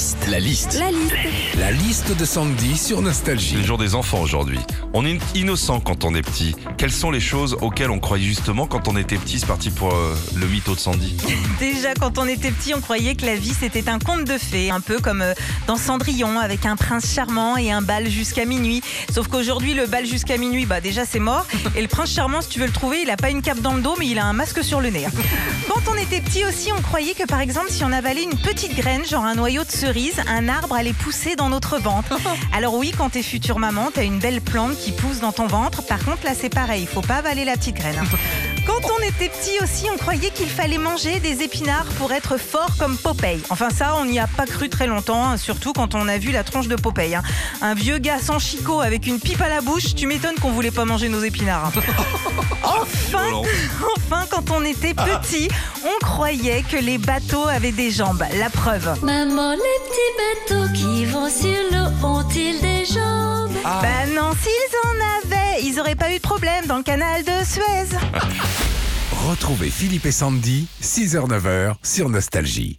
liste. La liste. La liste. La liste de Sandy sur C'est Nostalgie. le jour des enfants aujourd'hui. On est innocent quand on est petit. Quelles sont les choses auxquelles on croyait justement quand on était petit? C'est parti pour euh, le mytho de Sandy. Déjà, quand on était petit, on croyait que la vie c'était un conte de fées, un peu comme euh, dans Cendrillon, avec un prince charmant et un bal jusqu'à minuit. Sauf qu'aujourd'hui, le bal jusqu'à minuit, bah déjà c'est mort. Et le prince charmant, si tu veux le trouver, il a pas une cape dans le dos, mais il a un masque sur le nez. Quand on était petit aussi, on croyait que par exemple, si on avalait une petite graine, genre un noyau de cerise, un arbre allait pousser dans notre ventre. Alors oui, quand t'es future maman, t'as une belle plante qui pousse dans ton ventre. Par contre, là c'est pareil, il faut pas avaler la petite graine. Quand on était petit aussi, on croyait qu'il fallait manger des épinards pour être fort comme Popeye. Enfin ça, on n'y a pas cru très longtemps, hein, surtout quand on a vu la tronche de Popeye. hein. Un vieux gars sans chicot avec une pipe à la bouche, tu m'étonnes qu'on voulait pas manger nos épinards. hein. Enfin, Roland. enfin, quand on était petit, on croyait que les bateaux avaient des jambes. La preuve. Maman, les petits bateaux qui vont sur l'eau ont-ils des jambes? Ben non, s'ils en avaient, ils auraient pas eu de problème dans le canal de Suez. Retrouvez Philippe et Sandy, 6h-9h sur Nostalgie.